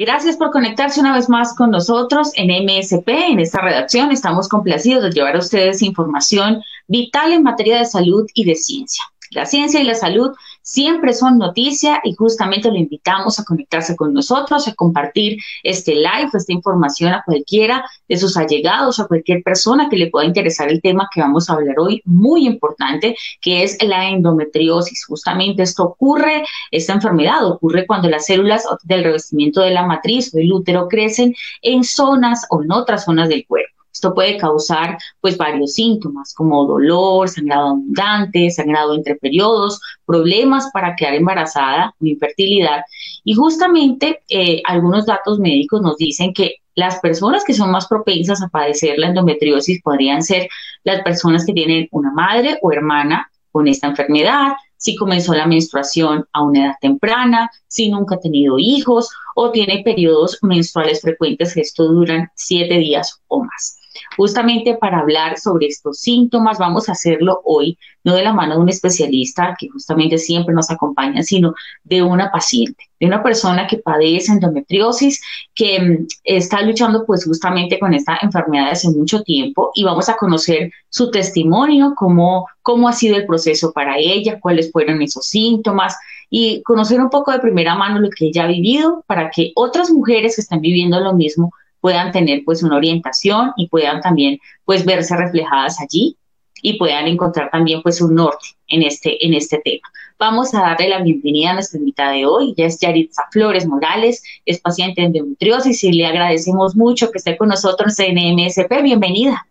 Gracias por conectarse una vez más con nosotros en MSP. En esta redacción estamos complacidos de llevar a ustedes información vital en materia de salud y de ciencia. La ciencia y la salud siempre son noticia y justamente lo invitamos a conectarse con nosotros, a compartir este live, esta información a cualquiera de sus allegados, a cualquier persona que le pueda interesar el tema que vamos a hablar hoy, muy importante, que es la endometriosis. Justamente esto ocurre, esta enfermedad ocurre cuando las células del revestimiento de la matriz o del útero crecen en zonas o en otras zonas del cuerpo. Esto puede causar pues varios síntomas como dolor, sangrado abundante, sangrado entre periodos, problemas para quedar embarazada infertilidad. Y justamente eh, algunos datos médicos nos dicen que las personas que son más propensas a padecer la endometriosis podrían ser las personas que tienen una madre o hermana con esta enfermedad, si comenzó la menstruación a una edad temprana, si nunca ha tenido hijos o tiene periodos menstruales frecuentes que esto duran siete días o más. Justamente para hablar sobre estos síntomas, vamos a hacerlo hoy, no de la mano de un especialista que justamente siempre nos acompaña, sino de una paciente, de una persona que padece endometriosis, que mm, está luchando pues justamente con esta enfermedad hace mucho tiempo y vamos a conocer su testimonio, cómo, cómo ha sido el proceso para ella, cuáles fueron esos síntomas y conocer un poco de primera mano lo que ella ha vivido para que otras mujeres que están viviendo lo mismo puedan tener pues una orientación y puedan también pues verse reflejadas allí y puedan encontrar también pues un norte en este, en este tema. Vamos a darle la bienvenida a nuestra invitada de hoy, ya es Yaritza Flores Morales, es paciente de endometriosis y le agradecemos mucho que esté con nosotros en MSP. Bienvenida.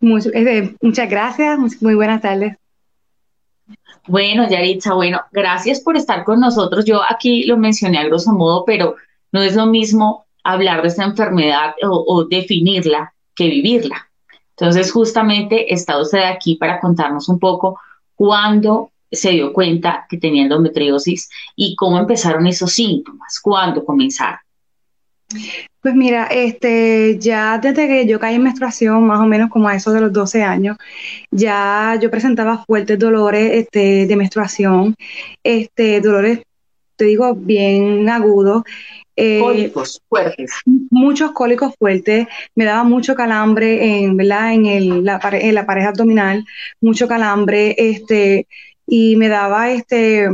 Eh, muchas gracias, muy buenas tardes. Bueno, Yaritza, bueno, gracias por estar con nosotros. Yo aquí lo mencioné a grosso modo, pero no es lo mismo hablar de esta enfermedad o, definirla que vivirla. Entonces, justamente está usted aquí para contarnos un poco cuándo se dio cuenta que tenía endometriosis y cómo empezaron esos síntomas, cuándo comenzaron. Pues mira, este, ya desde que yo caí en menstruación, más o menos como a eso de los 12 años, ya yo presentaba fuertes dolores este, de menstruación, este, dolores, te digo, bien agudos, eh, cólicos fuertes. Muchos cólicos fuertes, me daba mucho calambre en, ¿verdad? En, el, la, en la pareja abdominal, mucho calambre, este, y me daba este,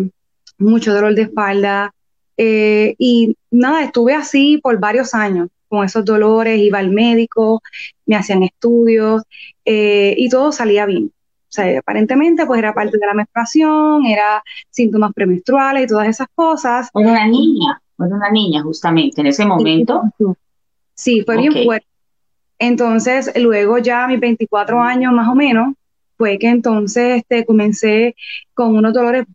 mucho dolor de espalda. Eh, y nada, estuve así por varios años con esos dolores, iba al médico, me hacían estudios eh, y todo salía bien. O sea, aparentemente pues era parte de la menstruación, era síntomas premenstruales y todas esas cosas. Una niña. Fue una niña justamente en ese momento. Sí, fue bien fuerte. Entonces, luego ya a mis 24 años más o menos, fue que entonces este, comencé con unos dolores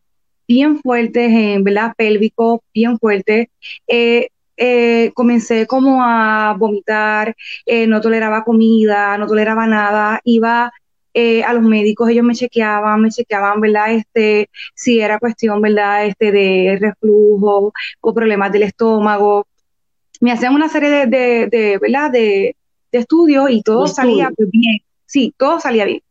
bien fuertes, en ¿verdad? Pélvico, bien fuertes. Eh, eh, comencé como a vomitar, eh, no toleraba comida, no toleraba nada, iba eh, a los médicos, ellos me chequeaban, me chequeaban, ¿verdad? Este, si era cuestión, ¿verdad? Este, de reflujo o problemas del estómago. Me hacían una serie de, de, de ¿verdad? De, estudios y todo salía bien. Sí, todo salía bien.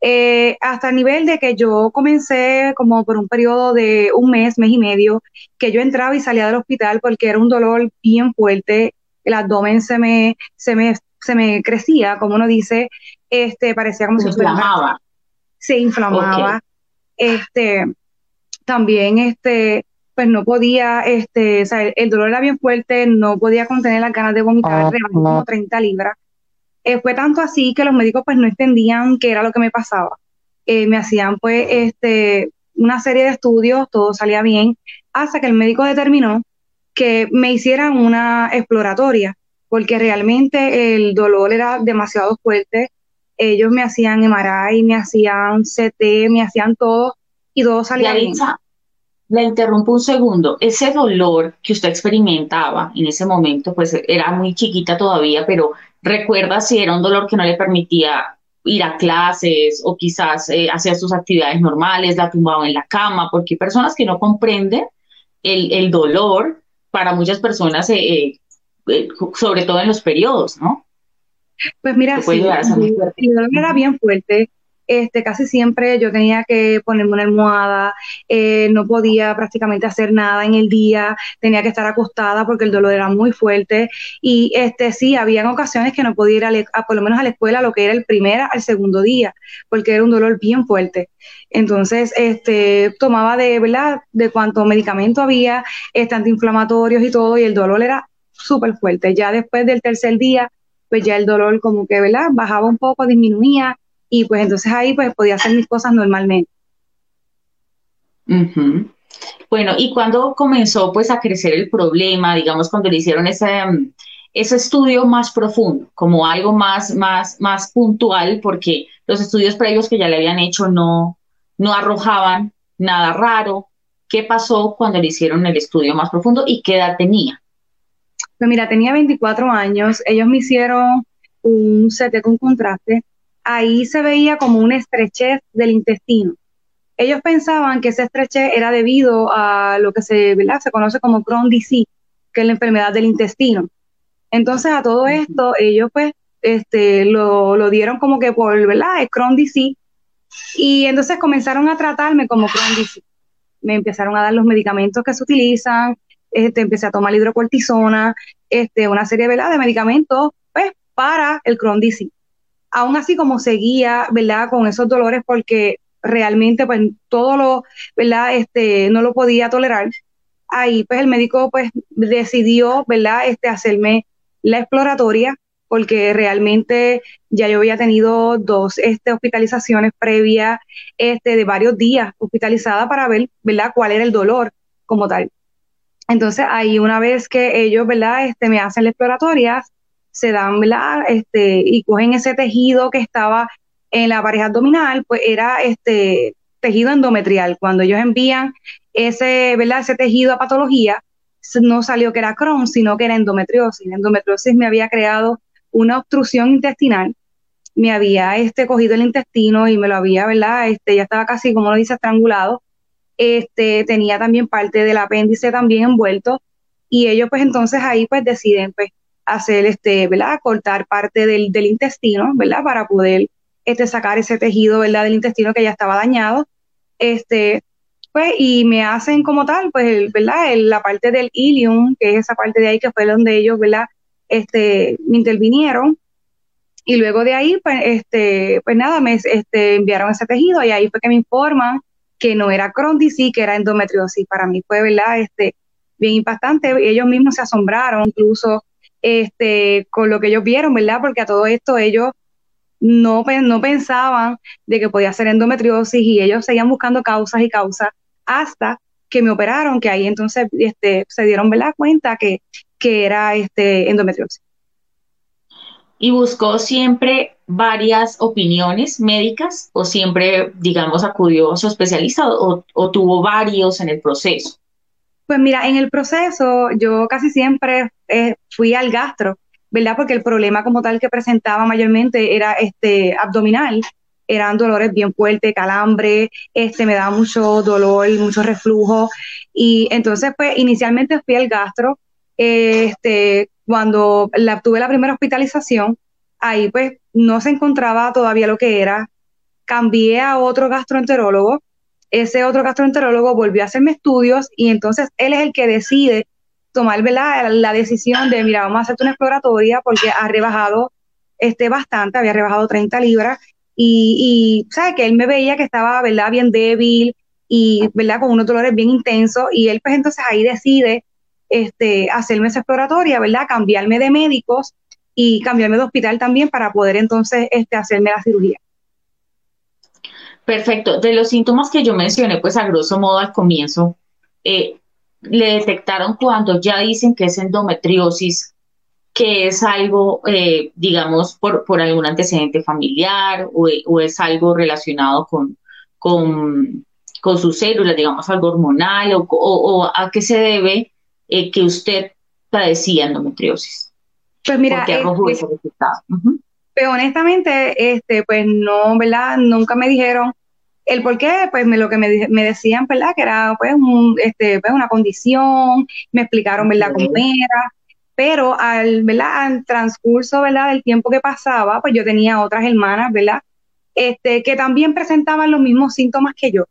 Eh, hasta el nivel de que yo comencé como por un periodo de un mes, mes y medio, que yo entraba y salía del hospital porque era un dolor bien fuerte, el abdomen se me, se me, se me crecía, como uno dice, este, parecía como se inflamaba. Se inflamaba. Este, también, este, pues no podía, este, o sea, el, dolor era bien fuerte, no podía contener las ganas de vomitar, ah, como 30 libras. Eh, fue tanto así que los médicos pues no entendían qué era lo que me pasaba. Eh, me hacían pues este, una serie de estudios, todo salía bien, hasta que el médico determinó que me hicieran una exploratoria, porque realmente el dolor era demasiado fuerte, ellos me hacían MRI, me hacían CT, me hacían todo y todo salía bien. Le interrumpo un segundo. Ese dolor que usted experimentaba en ese momento, pues era muy chiquita todavía, pero recuerda si era un dolor que no le permitía ir a clases o quizás eh, hacer sus actividades normales, la tumbaba en la cama, porque hay personas que no comprenden el, dolor para muchas personas, eh, eh, sobre todo en los periodos, ¿no? Pues mira, sí, el dolor era bien fuerte este, casi siempre yo tenía que ponerme una almohada, eh, no podía prácticamente hacer nada en el día, tenía que estar acostada porque el dolor era muy fuerte y este, sí, habían ocasiones que no podía ir a, por lo menos a la escuela lo que era el primer al segundo día, porque era un dolor bien fuerte. Entonces, este, tomaba de, ¿verdad? De cuánto medicamento había, este, antiinflamatorios y todo, y el dolor era súper fuerte. Ya después del tercer día, pues ya el dolor como que, ¿verdad? Bajaba un poco, disminuía, y pues entonces ahí pues podía hacer mis cosas normalmente. Bueno, ¿y cuando comenzó pues a crecer el problema, digamos, cuando le hicieron ese, mm, ese estudio más profundo, como algo más, más, más puntual, porque los estudios previos que ya le habían hecho no, no arrojaban nada raro? ¿Qué pasó cuando le hicieron el estudio más profundo y qué edad tenía? Pues mira, tenía 24 años, ellos me hicieron un CT con contraste ahí se veía como una estrechez del intestino. Ellos pensaban que esa estrechez era debido a lo que se, se conoce como Crohn disease, que es la enfermedad del intestino. Entonces a todo esto ellos pues este, lo, dieron como que por, ¿verdad? Es Crohn disease. Y entonces comenzaron a tratarme como Crohn disease. Me empezaron a dar los medicamentos que se utilizan, este, empecé a tomar hidrocortisona, este, una serie ¿verdad? de medicamentos pues, para el Crohn disease aún así como seguía, ¿verdad? Con esos dolores porque realmente pues todo lo, ¿verdad? Este, no lo podía tolerar. Ahí pues el médico pues decidió, ¿verdad? Este, hacerme la exploratoria porque realmente ya yo había tenido dos este, hospitalizaciones previas este, de varios días hospitalizada para ver, ¿verdad? Cuál era el dolor como tal. Entonces ahí una vez que ellos, ¿verdad? Este, me hacen la exploratoria, se dan, ¿verdad? Este, y cogen ese tejido que estaba en la pareja abdominal, pues era este tejido endometrial. Cuando ellos envían ese, ¿verdad? ese tejido a patología, no salió que era Crohn, sino que era endometriosis. La endometriosis me había creado una obstrucción intestinal, me había este, cogido el intestino y me lo había, ¿verdad? Este, ya estaba casi, como lo dice, estrangulado. Este, tenía también parte del apéndice también envuelto y ellos pues entonces ahí pues deciden pues hacer, este, ¿verdad? Cortar parte del, intestino, ¿verdad? Para poder este, sacar ese tejido, ¿verdad? Del intestino que ya estaba dañado. Este, pues, y me hacen como tal, pues, ¿verdad? la parte del ilium, que es esa parte de ahí que fue donde ellos, ¿verdad? Este, me intervinieron. Y luego de ahí, pues, este, pues nada, me este, enviaron ese tejido y ahí fue que me informan que no era Crohn disease, que era endometriosis. Para mí fue, ¿verdad? Este, bien impactante. Ellos mismos se asombraron, incluso este, con lo que ellos vieron, ¿verdad? Porque a todo esto ellos no, no pensaban de que podía ser endometriosis y ellos seguían buscando causas y causas hasta que me operaron, que ahí entonces este, se dieron ¿verdad? cuenta que, que era este, endometriosis. ¿Y buscó siempre varias opiniones médicas o siempre, digamos, acudió a su especialista o tuvo varios en el proceso? Pues mira, en el proceso yo casi siempre eh, fui al gastro, ¿verdad? Porque el problema como tal que presentaba mayormente era este abdominal, eran dolores bien fuertes, calambre, este me daba mucho dolor, mucho reflujo y entonces pues inicialmente fui al gastro, este cuando la, tuve la primera hospitalización, ahí pues no se encontraba todavía lo que era, cambié a otro gastroenterólogo ese otro gastroenterólogo volvió a hacerme estudios y entonces él es el que decide tomar la decisión de, mira, vamos a hacerte una exploratoria porque ha rebajado este, bastante, había rebajado 30 libras y, y. Que él me veía que estaba, ¿verdad? Bien débil y, ¿verdad? Con unos dolores bien intensos y él pues entonces ahí decide este, hacerme esa exploratoria, ¿verdad? Cambiarme de médicos y cambiarme de hospital también para poder entonces este, hacerme la cirugía. Perfecto. De los síntomas que yo mencioné, pues a grosso modo al comienzo, eh, le detectaron cuando ya dicen que es endometriosis, que es algo, eh, digamos, por, algún antecedente familiar o, es algo relacionado con, con, con, sus células, digamos, algo hormonal o, a qué se debe eh, que usted padecía endometriosis. Pues mira, arrojó ese resultado? Pero honestamente, este, pues no, ¿verdad? Nunca me dijeron el por qué, pues me, lo que me, me, decían, ¿verdad? Que era pues, un, este, pues una condición, me explicaron, ¿verdad? Cómo era, pero al, ¿verdad? Al transcurso, ¿verdad? Del tiempo que pasaba, pues yo tenía otras hermanas, ¿verdad? Este, que también presentaban los mismos síntomas que yo.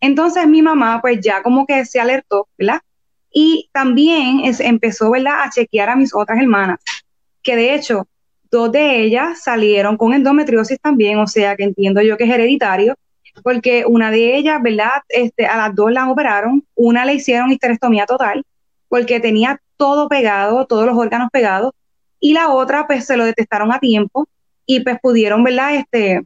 Entonces mi mamá, pues ya como que se alertó, ¿verdad? Y también empezó, ¿verdad? A chequear a mis otras hermanas, que de hecho, dos de ellas salieron con endometriosis también, o sea que entiendo yo que es hereditario, porque una de ellas, ¿verdad? Este, a las dos las operaron, una le hicieron histerectomía total, porque tenía todo pegado, todos los órganos pegados, y la otra pues se lo detectaron a tiempo y pues pudieron, ¿verdad? Este,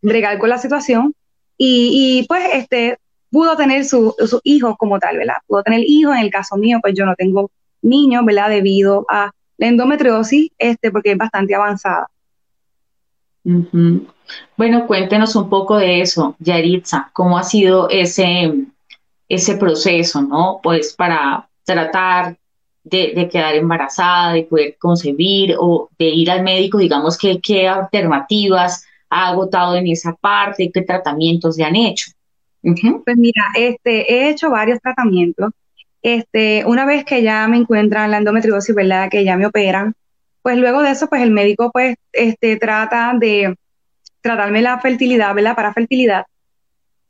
bregar con la situación y, pues este, pudo tener sus su hijos como tal, ¿verdad? Pudo tener hijos, en el caso mío pues yo no tengo niños, ¿verdad? Debido a la endometriosis, este, porque es bastante avanzada. Bueno, cuéntenos un poco de eso, Yaritza, cómo ha sido ese, ese proceso, ¿no? Pues para tratar de, quedar embarazada, de poder concebir o de ir al médico, digamos, que, qué alternativas ha agotado en esa parte, qué tratamientos se han hecho. Pues mira, este, he hecho varios tratamientos. Este, una vez que ya me encuentran la endometriosis, ¿verdad? Que ya me operan, pues luego de eso, pues el médico pues este, trata de tratarme la fertilidad, ¿verdad? Para fertilidad.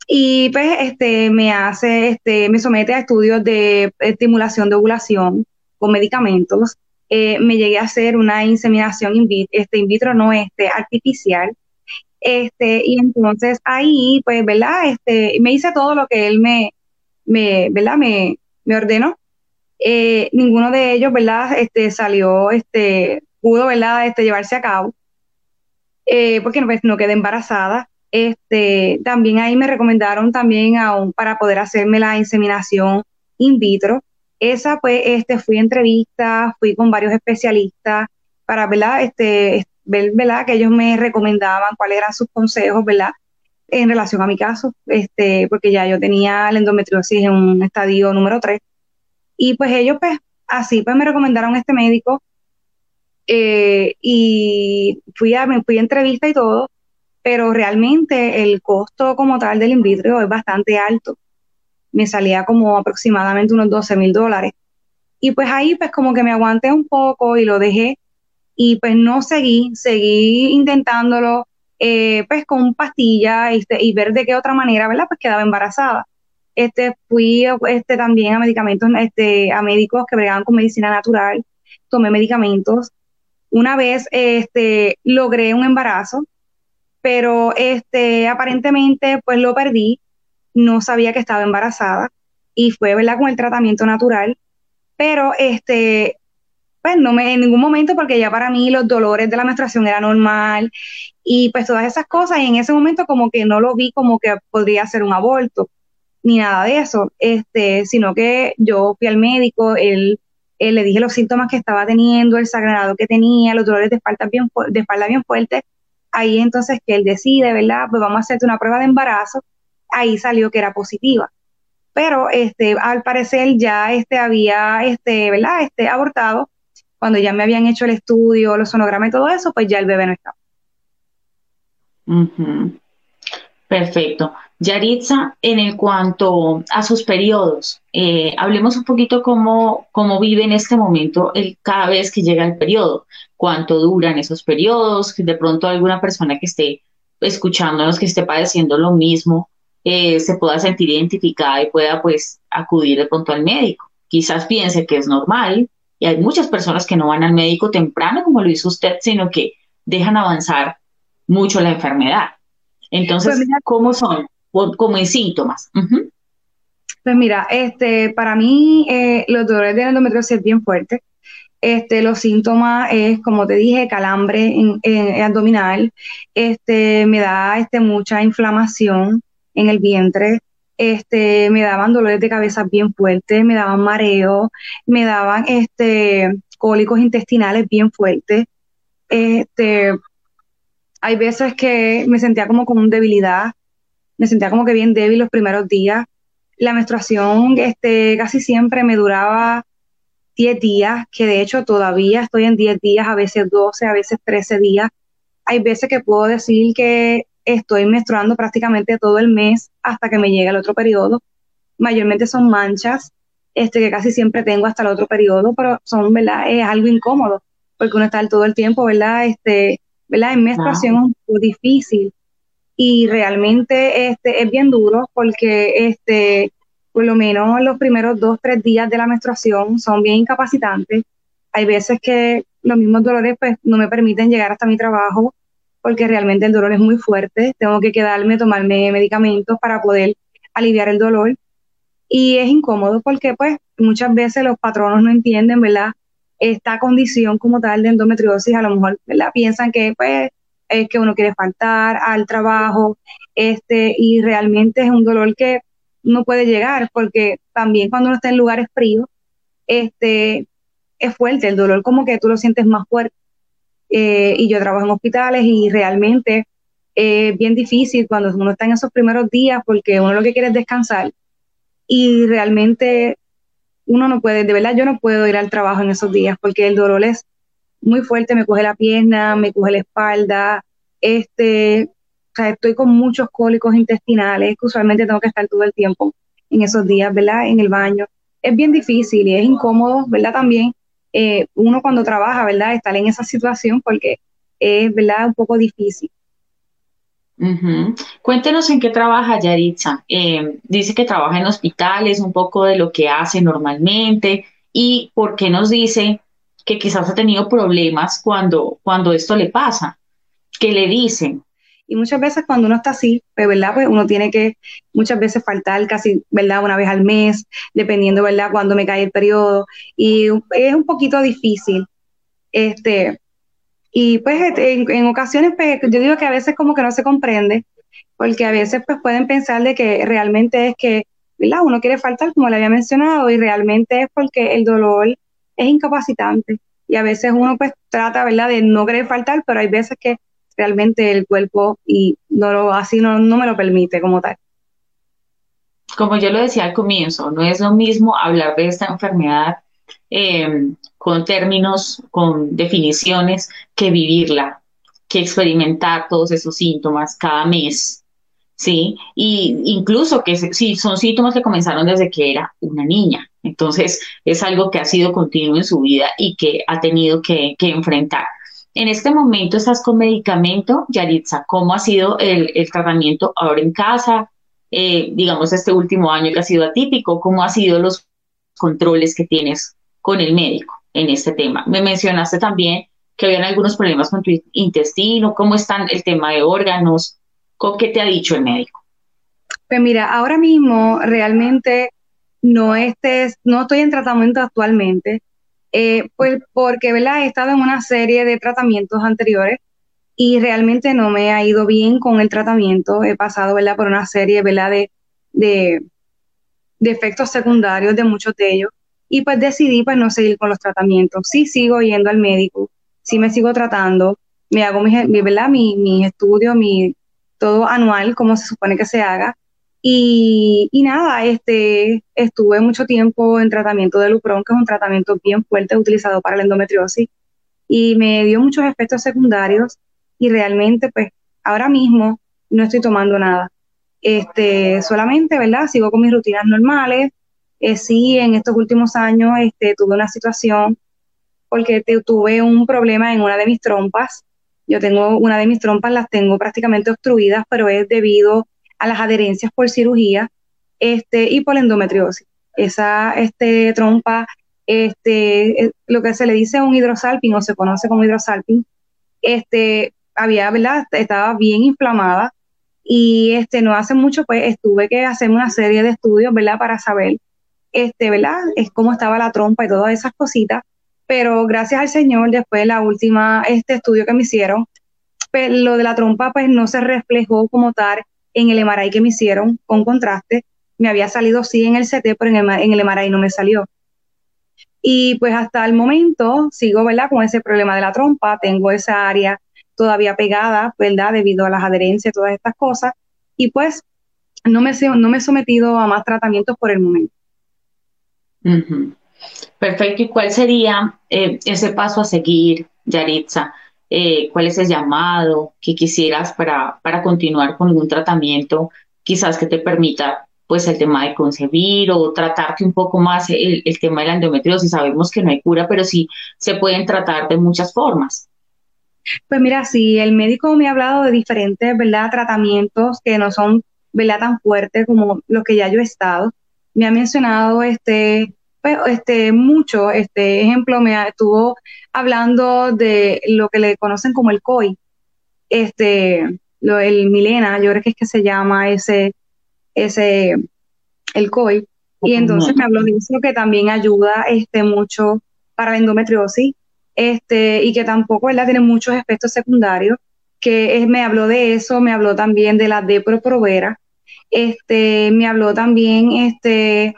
Y pues este, me hace, este, me somete a estudios de estimulación de ovulación con medicamentos. Eh, me llegué a hacer una inseminación in vitro, este, in vitro no este, artificial. Este, y entonces ahí, pues, ¿verdad? Este, me hice todo lo que él me, me ¿verdad? Me, me ordenó. Eh, ninguno de ellos, ¿verdad? Este, salió, este, pudo, ¿verdad? Este, llevarse a cabo. Eh, porque pues, no quedé embarazada. Este, también ahí me recomendaron también aún para poder hacerme la inseminación in vitro. Esa pues, este, fui a fui con varios especialistas para, ¿verdad? Este, ver, ¿verdad? Que ellos me recomendaban cuáles eran sus consejos, ¿verdad? En relación a mi caso, este, porque ya yo tenía la endometriosis en un estadio número 3. Y pues ellos, pues, así, pues me recomendaron este médico eh, y fui a, me fui a entrevista y todo, pero realmente el costo como tal del in vitro es bastante alto me salía como aproximadamente unos 12 mil dólares. Y pues ahí pues como que me aguanté un poco y lo dejé y pues no seguí, seguí intentándolo eh, pues con pastillas este, y ver de qué otra manera, ¿verdad? Pues quedaba embarazada. Este, fui este, también a medicamentos, este, a médicos que bregaban con medicina natural, tomé medicamentos. Una vez este, logré un embarazo, pero este, aparentemente pues lo perdí no sabía que estaba embarazada y fue, ¿verdad?, con el tratamiento natural, pero este, pues no me, en ningún momento, porque ya para mí los dolores de la menstruación era normal y pues todas esas cosas, y en ese momento como que no lo vi como que podría ser un aborto, ni nada de eso, este, sino que yo fui al médico, él, le dije los síntomas que estaba teniendo, el sangrado que tenía, los dolores de espalda bien, de espalda bien fuertes, ahí entonces que él decide, ¿verdad? Pues vamos a hacerte una prueba de embarazo ahí salió que era positiva. Pero este, al parecer ya este había, este, ¿verdad? Este, abortado. Cuando ya me habían hecho el estudio, los sonogramas y todo eso, pues ya el bebé no estaba. Perfecto. Yaritza, en el cuanto a sus periodos, eh, hablemos un poquito cómo, cómo vive en este momento el, cada vez que llega el periodo, cuánto duran esos periodos, de pronto alguna persona que esté escuchándonos, que esté padeciendo lo mismo, eh, se pueda sentir identificada y pueda pues acudir de pronto al médico. Quizás piense que es normal y hay muchas personas que no van al médico temprano como lo hizo usted, sino que dejan avanzar mucho la enfermedad. Entonces, pues ¿cómo son? Como en síntomas. Pues mira, este, para mí eh, los dolores de endometriosis es bien fuerte. Este, los síntomas es, como te dije, calambre en, abdominal, este, me da este, mucha inflamación, en el vientre, este, me daban dolores de cabeza bien fuertes, me daban mareo, me daban este, cólicos intestinales bien fuertes. Este, hay veces que me sentía como con debilidad, me sentía como que bien débil los primeros días. La menstruación este, casi siempre me duraba 10 días, que de hecho todavía estoy en 10 días, a veces 12, a veces 13 días. hay veces que puedo decir que estoy menstruando prácticamente todo el mes hasta que me llegue el otro periodo. Mayormente son manchas, este, que casi siempre tengo hasta el otro periodo, pero son, ¿verdad? Es algo incómodo, porque uno está todo el tiempo, ¿verdad? Este, ¿verdad? En menstruación es un poco difícil y realmente este, es bien duro porque este, por lo menos los primeros dos, tres días de la menstruación son bien incapacitantes. Hay veces que los mismos dolores pues no me permiten llegar hasta mi trabajo porque realmente el dolor es muy fuerte. Tengo que quedarme, tomarme medicamentos para poder aliviar el dolor. Y es incómodo porque pues muchas veces los patronos no entienden, ¿verdad? Esta condición como tal de endometriosis, a lo mejor, ¿verdad? Piensan que pues es que uno quiere faltar al trabajo, este, y realmente es un dolor que no puede llegar porque también cuando uno está en lugares fríos, este, es fuerte, el dolor como que tú lo sientes más fuerte. Eh, y yo trabajo en hospitales y realmente es bien difícil cuando uno está en esos primeros días porque uno lo que quiere es descansar y realmente uno no puede, de verdad yo no puedo ir al trabajo en esos días porque el dolor es muy fuerte, me coge la pierna, me coge la espalda, este, estoy con muchos cólicos intestinales que usualmente tengo que estar todo el tiempo en esos días, ¿verdad? En el baño. Es bien difícil y es incómodo, ¿verdad? También eh, uno cuando trabaja, ¿verdad? Estar en esa situación porque es, ¿verdad? Un poco difícil. Cuéntenos en qué trabaja Yaritza. Eh, dice que trabaja en hospitales, un poco de lo que hace normalmente y por qué nos dice que quizás ha tenido problemas cuando, cuando esto le pasa. ¿Qué le dicen? Y muchas veces cuando uno está así, pues, ¿verdad? Pues uno tiene que muchas veces faltar casi, ¿verdad? Una vez al mes, dependiendo, ¿verdad? Cuando me cae el periodo. Y es un poquito difícil. Este, y pues este, en, ocasiones, pues, yo digo que a veces como que no se comprende, porque a veces pues pueden pensar de que realmente es que, ¿verdad? Uno quiere faltar, como le había mencionado, y realmente es porque el dolor es incapacitante. Y a veces uno pues trata, ¿verdad?, de no querer faltar, pero hay veces que realmente el cuerpo y no lo, así no, no me lo permite como tal. Como yo lo decía al comienzo, no es lo mismo hablar de esta enfermedad em, con términos, con definiciones, que vivirla, que experimentar todos esos síntomas cada mes, ¿sí? Y incluso que sí, son síntomas que comenzaron desde que era una niña. Entonces, es algo que ha sido continuo en su vida y que ha tenido que, que enfrentar. En este momento estás con medicamento, Yaritza. ¿Cómo ha sido el, tratamiento ahora en casa? Eh, digamos, este último año que ha sido atípico, ¿cómo han sido los controles que tienes con el médico en este tema? Me mencionaste también que habían algunos problemas con tu intestino, ¿cómo están el tema de órganos? ¿Qué te ha dicho el médico? Pues mira, ahora mismo realmente no, estés, no estoy en tratamiento actualmente, eh, pues porque ¿verdad? he estado en una serie de tratamientos anteriores y realmente no me ha ido bien con el tratamiento. He pasado ¿verdad? por una serie ¿verdad? De, de, efectos secundarios de muchos de ellos y pues decidí pues no seguir con los tratamientos. Sí sigo yendo al médico, sí me sigo tratando, me hago mi, ¿verdad? Mi, mi estudio, mi todo anual como se supone que se haga y, nada, este, estuve mucho tiempo en tratamiento de Lupron, que es un tratamiento bien fuerte utilizado para la endometriosis, y me dio muchos efectos secundarios y realmente, pues, ahora mismo no estoy tomando nada. Este, solamente, ¿verdad? Sigo con mis rutinas normales. Eh, sí, en estos últimos años este, tuve una situación porque tuve un problema en una de mis trompas. Yo tengo una de mis trompas, las tengo prácticamente obstruidas, pero es debido a las adherencias por cirugía este, y por endometriosis. Esa este, trompa, este, lo que se le dice un hidrosalping o se conoce como hidrosalping, este, había, ¿verdad? Estaba bien inflamada y este, no hace mucho pues estuve que hacer una serie de estudios, ¿verdad? Para saber, este, ¿verdad? Es cómo estaba la trompa y todas esas cositas, pero gracias al Señor, después de la última este estudio que me hicieron, pues, lo de la trompa pues no se reflejó como tal en el MRI que me hicieron con contraste, me había salido sí en el CT, pero en el, en MRI no me salió. Y pues hasta el momento sigo, ¿verdad? Con ese problema de la trompa, tengo esa área todavía pegada, ¿verdad? Debido a las adherencias, todas estas cosas. Y pues no me, no me he sometido a más tratamientos por el momento. Perfecto. ¿Y cuál sería eh, ese paso a seguir, Yaritza? Eh, cuál es el llamado que quisieras para, para continuar con algún tratamiento, quizás que te permita pues el tema de concebir o tratarte un poco más el, el tema de la endometriosis. Sabemos que no hay cura, pero sí se pueden tratar de muchas formas. Pues mira, sí, el médico me ha hablado de diferentes, ¿verdad? Tratamientos que no son, ¿verdad? Tan fuertes como los que ya yo he estado. Me ha mencionado, este, pues, este, mucho, este ejemplo, me estuvo hablando de lo que le conocen como el COI, este, lo, el Milena, yo creo que es que se llama ese, ese, el COI. Y entonces me habló de eso que también ayuda este, mucho para la endometriosis este, y que tampoco ¿verdad? tiene muchos efectos secundarios, que me habló de eso, me habló también de la deproprovera, este, me habló también este,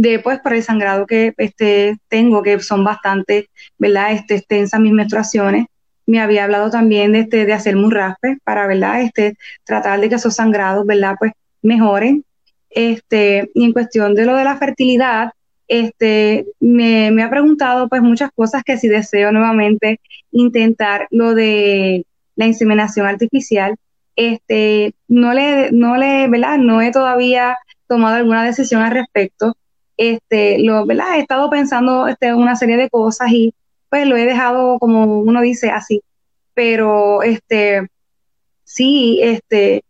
de pues para el sangrado que este, tengo, que son bastante, ¿verdad? Este, extensas mis menstruaciones. Me había hablado también de, este, de hacer un raspe para, ¿verdad? Este, tratar de que esos sangrados, ¿verdad? Pues mejoren. Este, y en cuestión de lo de la fertilidad, este, me, me, ha preguntado pues muchas cosas que si deseo nuevamente intentar lo de la inseminación artificial, este, no le, no le, ¿verdad? No he todavía tomado alguna decisión al respecto. Este, lo, ¿verdad? He estado pensando este, una serie de cosas y pues lo he dejado como uno dice así. Pero este, sí, este,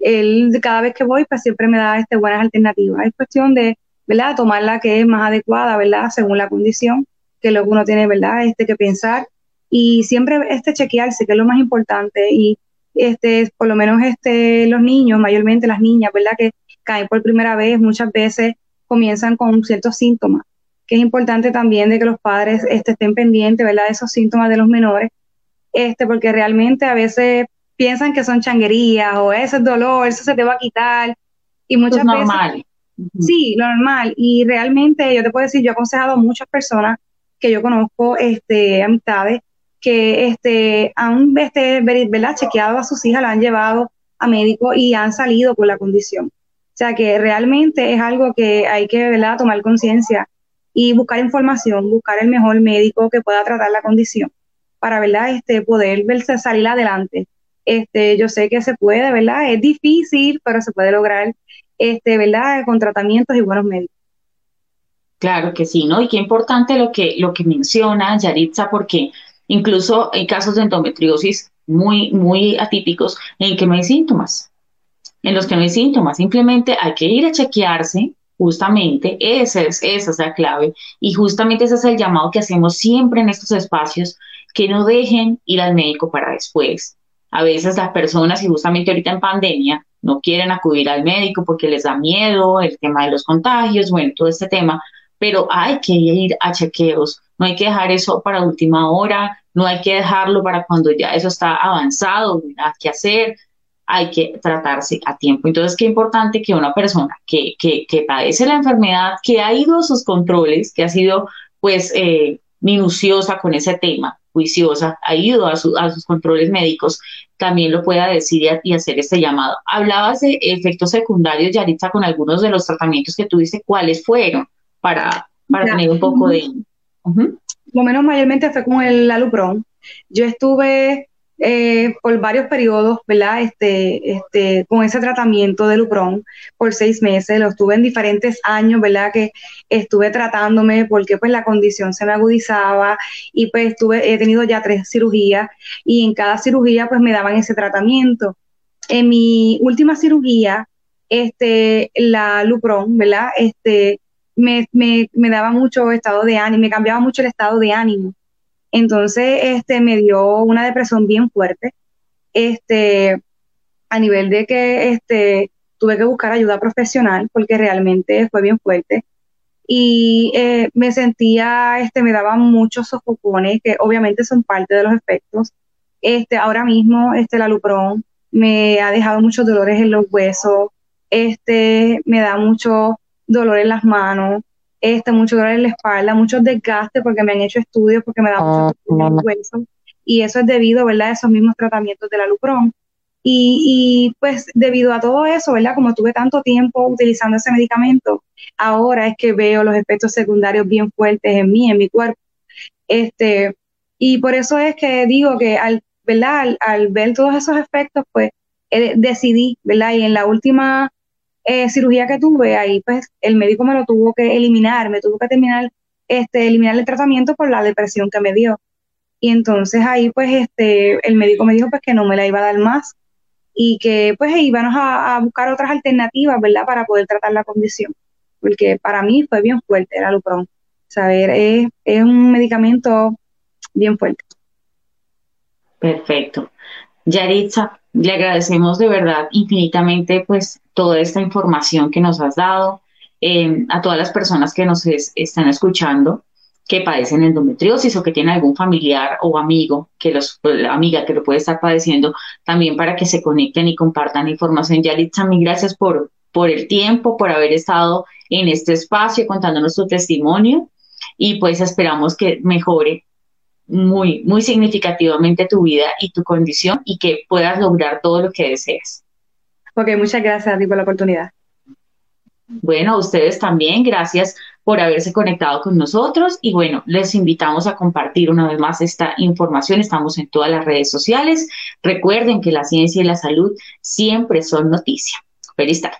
él cada vez que voy pues siempre me da este, buenas alternativas. Es cuestión de ¿verdad? Tomar la que es más adecuada, ¿verdad? Según la condición, que lo que uno tiene, ¿verdad? Este que pensar y siempre este chequearse, que es lo más importante y este por lo menos este los niños, mayormente las niñas, ¿verdad? Que caen por primera vez, muchas veces comienzan con ciertos síntomas, que es importante también de que los padres este, estén pendientes, ¿verdad? De esos síntomas de los menores, este porque realmente a veces piensan que son changuerías o ese dolor, eso se te va a quitar y muchas es normal. Sí, lo normal. Y realmente yo te puedo decir, yo he aconsejado a muchas personas que yo conozco, este, amistades, que este, han este, ¿verdad? chequeado a sus hijas, la han llevado a médico y han salido con la condición. O sea que realmente es algo que hay que ¿verdad? tomar conciencia y buscar información, buscar el mejor médico que pueda tratar la condición para ¿verdad? Este, poder verse, salir adelante. Este, yo sé que se puede, ¿verdad? Es difícil, pero se puede lograr este, ¿verdad? Con tratamientos y buenos médicos. Claro que sí, ¿no? Y qué importante lo que, lo que menciona Yaritza, porque incluso hay casos de endometriosis muy, muy atípicos en que no hay síntomas, en los que no hay síntomas, simplemente hay que ir a chequearse, justamente, esa es, esa es la clave, y justamente ese es el llamado que hacemos siempre en estos espacios, que no dejen ir al médico para después. A veces las personas, y justamente ahorita en pandemia, no quieren acudir al médico porque les da miedo el tema de los contagios, bueno, todo este tema, pero hay que ir a chequeos, no hay que dejar eso para última hora, no hay que dejarlo para cuando ya eso está avanzado, hay que hacer, hay que tratarse a tiempo. Entonces, qué importante que una persona que, que, que padece la enfermedad, que ha ido a sus controles, que ha sido pues eh, minuciosa con ese tema, juiciosa, ha ido a, sus controles médicos, también lo pueda decir y, hacer este llamado. Hablabas de efectos secundarios, Yaritza, con algunos de los tratamientos que tuviste, ¿cuáles fueron? Para, para tener un poco de... Lo menos mayormente fue con el alupron. Yo estuve eh, por varios periodos, ¿verdad? Este, este, con ese tratamiento de Lupron por seis meses, lo estuve en diferentes años, ¿verdad? Que estuve tratándome porque pues la condición se me agudizaba y pues estuve, he tenido ya tres cirugías y en cada cirugía pues me daban ese tratamiento. En mi última cirugía, este, la Lupron, ¿verdad? Este, me, me, me daba mucho estado de ánimo, me cambiaba mucho el estado de ánimo. Entonces, este, me dio una depresión bien fuerte, este, a nivel de que, este, tuve que buscar ayuda profesional porque realmente fue bien fuerte. Y eh, me sentía, este, me daban muchos sofocones que obviamente son parte de los efectos. Este, ahora mismo, este, la Lupron me ha dejado muchos dolores en los huesos, este, me da mucho dolor en las manos, este, mucho dolor en la espalda, muchos desgastes porque me han hecho estudios, porque me da mucho dolor en hueso, y eso es debido, ¿verdad?, a esos mismos tratamientos de la Lupron. Y, y, pues debido a todo eso, ¿verdad? Como tuve tanto tiempo utilizando ese medicamento, ahora es que veo los efectos secundarios bien fuertes en mí, en mi cuerpo. Este, Y por eso es que digo que al, ¿verdad? Al, ver todos esos efectos, pues eh, decidí, ¿verdad? Y en la última eh, cirugía que tuve, ahí pues el médico me lo tuvo que eliminar, me tuvo que terminar, este, eliminar el tratamiento por la depresión que me dio. Y entonces ahí pues este, el médico me dijo pues que no me la iba a dar más y que pues íbamos a, a buscar otras alternativas, ¿verdad? Para poder tratar la condición. Porque para mí fue bien fuerte el alupron. Saber, es, es un medicamento bien fuerte. Perfecto. Yaritza, le agradecemos de verdad infinitamente pues toda esta información que nos has dado, eh, a todas las personas que nos están escuchando que padecen endometriosis o que tienen algún familiar o amigo que los amiga que lo puede estar padeciendo también para que se conecten y compartan información. Yaritza, mil gracias por por el tiempo, por haber estado en este espacio contándonos tu testimonio y pues esperamos que mejore muy, muy significativamente tu vida y tu condición y que puedas lograr todo lo que deseas. Ok, muchas gracias a ti por la oportunidad. Bueno, a ustedes también, gracias por haberse conectado con nosotros y bueno, les invitamos a compartir una vez más esta información. Estamos en todas las redes sociales. Recuerden que la ciencia y la salud siempre son noticia. Feliz tarde.